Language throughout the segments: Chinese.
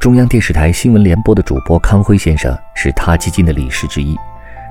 中央电视台新闻联播的主播康辉先生是他基金的理事之一。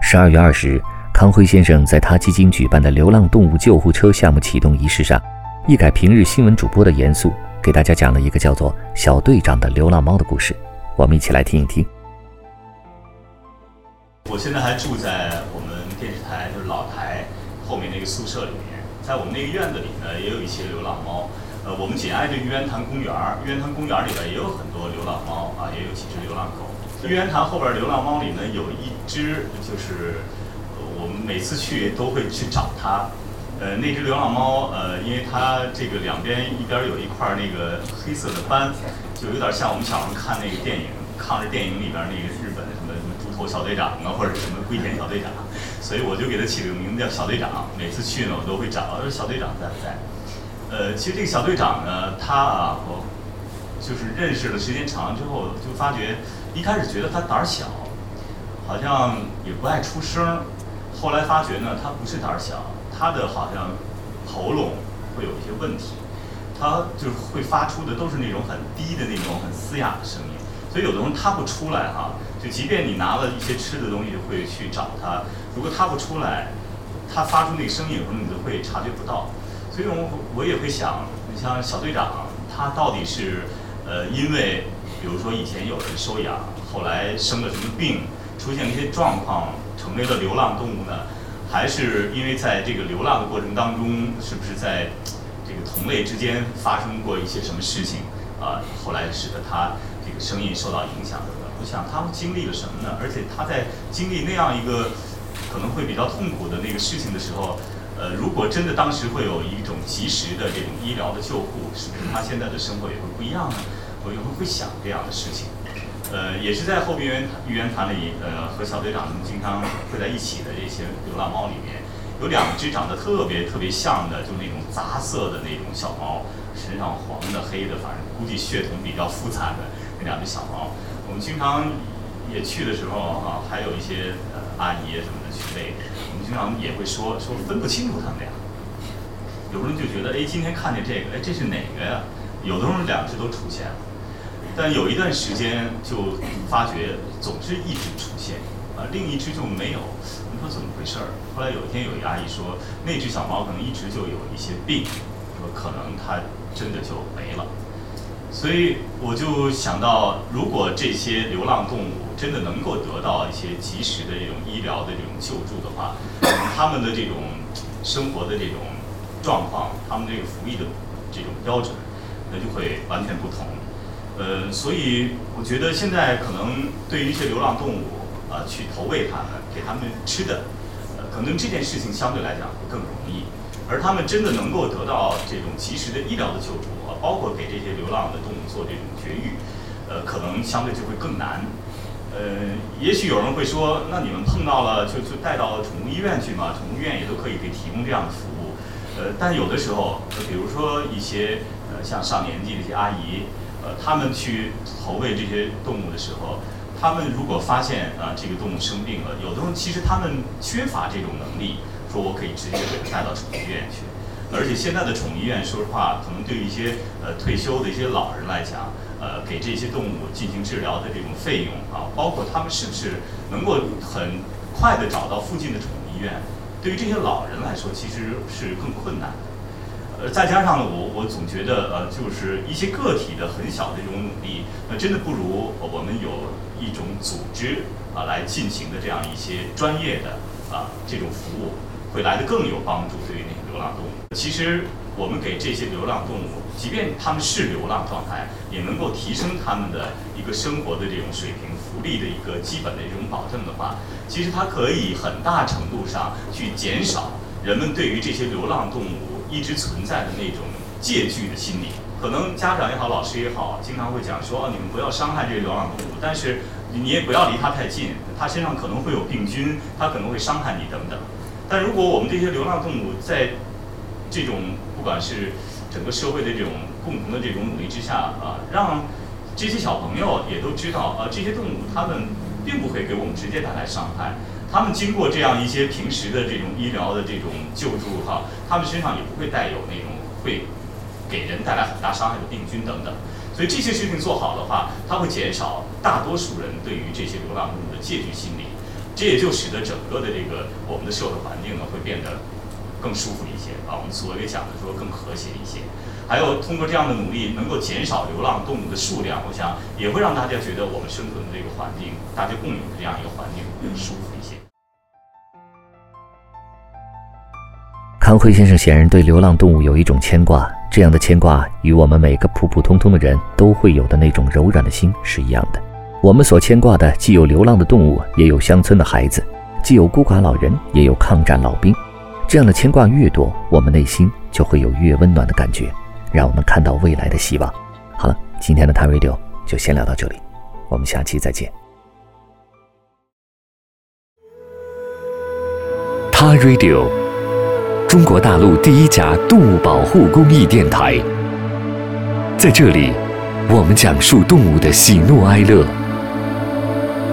十二月二十日，康辉先生在他基金举办的流浪动物救护车项目启动仪式上，一改平日新闻主播的严肃，给大家讲了一个叫做“小队长”的流浪猫的故事。我们一起来听一听。我现在还住在我们电视台就是老台后面那个宿舍里面，在我们那个院子里呢，也有一些流浪猫。呃，我们紧挨着玉渊潭公园儿，玉渊潭公园里边也有很多流浪猫啊，也有几只流浪狗。玉渊潭后边流浪猫里呢，有一只就是我们每次去都会去找它。呃，那只流浪猫，呃，因为它这个两边一边有一块那个黑色的斑，就有点像我们小时候看那个电影抗日电影里边那个日本什么什么猪头小队长啊，或者什么龟田小队长，所以我就给它起了个名字叫小队长。每次去呢，我都会找小队长在不在。呃，其实这个小队长呢，他啊，我就是认识了时间长了之后，就发觉一开始觉得他胆儿小，好像也不爱出声。后来发觉呢，他不是胆儿小，他的好像喉咙会有一些问题，他就是会发出的都是那种很低的那种很嘶哑的声音。所以有的时候他不出来哈，就即便你拿了一些吃的东西会去找他，如果他不出来，他发出那个声音，有时候你都会察觉不到。所以我我也会想，你像小队长，他到底是，呃，因为比如说以前有人收养，后来生了什么病，出现了一些状况，成为了流浪动物呢？还是因为在这个流浪的过程当中，是不是在这个同类之间发生过一些什么事情啊？后来使得他这个声音受到影响等等。我想他们经历了什么呢？而且他在经历那样一个可能会比较痛苦的那个事情的时候。呃，如果真的当时会有一种及时的这种医疗的救护，是不是他现在的生活也会不一样呢？我也会会想这样的事情。呃，也是在后边玉渊潭里，呃，和小队长们经常会在一起的这些流浪猫里面，有两只长得特别特别像的，就那种杂色的那种小猫，身上黄的黑的，反正估计血统比较复杂的那两只小猫。我们经常也去的时候啊，还有一些阿姨什么的去喂。我们经常也会说说分不清楚他们俩，有的人就觉得哎，今天看见这个，哎，这是哪个呀？有的时候两只都出现了，但有一段时间就发觉总是一只出现，啊，另一只就没有。你说怎么回事儿？后来有一天有一阿姨说，那只小猫可能一直就有一些病，说可能它真的就没了。所以我就想到，如果这些流浪动物真的能够得到一些及时的这种医疗的这种救助的话，他们的这种生活的这种状况，他们这个服役的这种标准，那就会完全不同。呃，所以我觉得现在可能对于一些流浪动物啊，去投喂它们，给它们吃的，呃，可能这件事情相对来讲会更容易。而他们真的能够得到这种及时的医疗的救助，包括给这些流浪的动物做这种绝育，呃，可能相对就会更难。呃，也许有人会说，那你们碰到了就就带到宠物医院去嘛，宠物医院也都可以给提供这样的服务。呃，但有的时候，比如说一些呃像上年纪的一些阿姨，呃，他们去投喂这些动物的时候，他们如果发现啊这个动物生病了，有的时候其实他们缺乏这种能力。说我可以直接给它带到宠物医院去，而且现在的宠物医院，说实话，可能对于一些呃退休的一些老人来讲，呃，给这些动物进行治疗的这种费用啊，包括他们是不是能够很快的找到附近的宠物医院，对于这些老人来说，其实是更困难的。呃，再加上呢，我我总觉得呃，就是一些个体的很小的这种努力，那真的不如我们有一种组织啊来进行的这样一些专业的啊这种服务。会来的更有帮助，对于那流浪动物。其实我们给这些流浪动物，即便他们是流浪状态，也能够提升他们的一个生活的这种水平、福利的一个基本的这种保证的话，其实它可以很大程度上去减少人们对于这些流浪动物一直存在的那种戒惧的心理。可能家长也好，老师也好，经常会讲说，你们不要伤害这些流浪动物，但是你也不要离它太近，它身上可能会有病菌，它可能会伤害你等等。但如果我们这些流浪动物在这种不管是整个社会的这种共同的这种努力之下啊，让这些小朋友也都知道啊，这些动物它们并不会给我们直接带来伤害，它们经过这样一些平时的这种医疗的这种救助哈，它们身上也不会带有那种会。给人带来很大伤害的病菌等等，所以这些事情做好的话，它会减少大多数人对于这些流浪动物的戒惧心理，这也就使得整个的这个我们的社会环境呢会变得更舒服一些啊。我们所谓讲的说更和谐一些，还有通过这样的努力能够减少流浪动物的数量，我想也会让大家觉得我们生存的这个环境，大家共有的这样一个环境更舒服一些。康辉先生显然对流浪动物有一种牵挂。这样的牵挂与我们每个普普通通的人都会有的那种柔软的心是一样的。我们所牵挂的既有流浪的动物，也有乡村的孩子，既有孤寡老人，也有抗战老兵。这样的牵挂越多，我们内心就会有越温暖的感觉，让我们看到未来的希望。好了，今天的 t Radio 就先聊到这里，我们下期再见。他 Radio。中国大陆第一家动物保护公益电台，在这里，我们讲述动物的喜怒哀乐，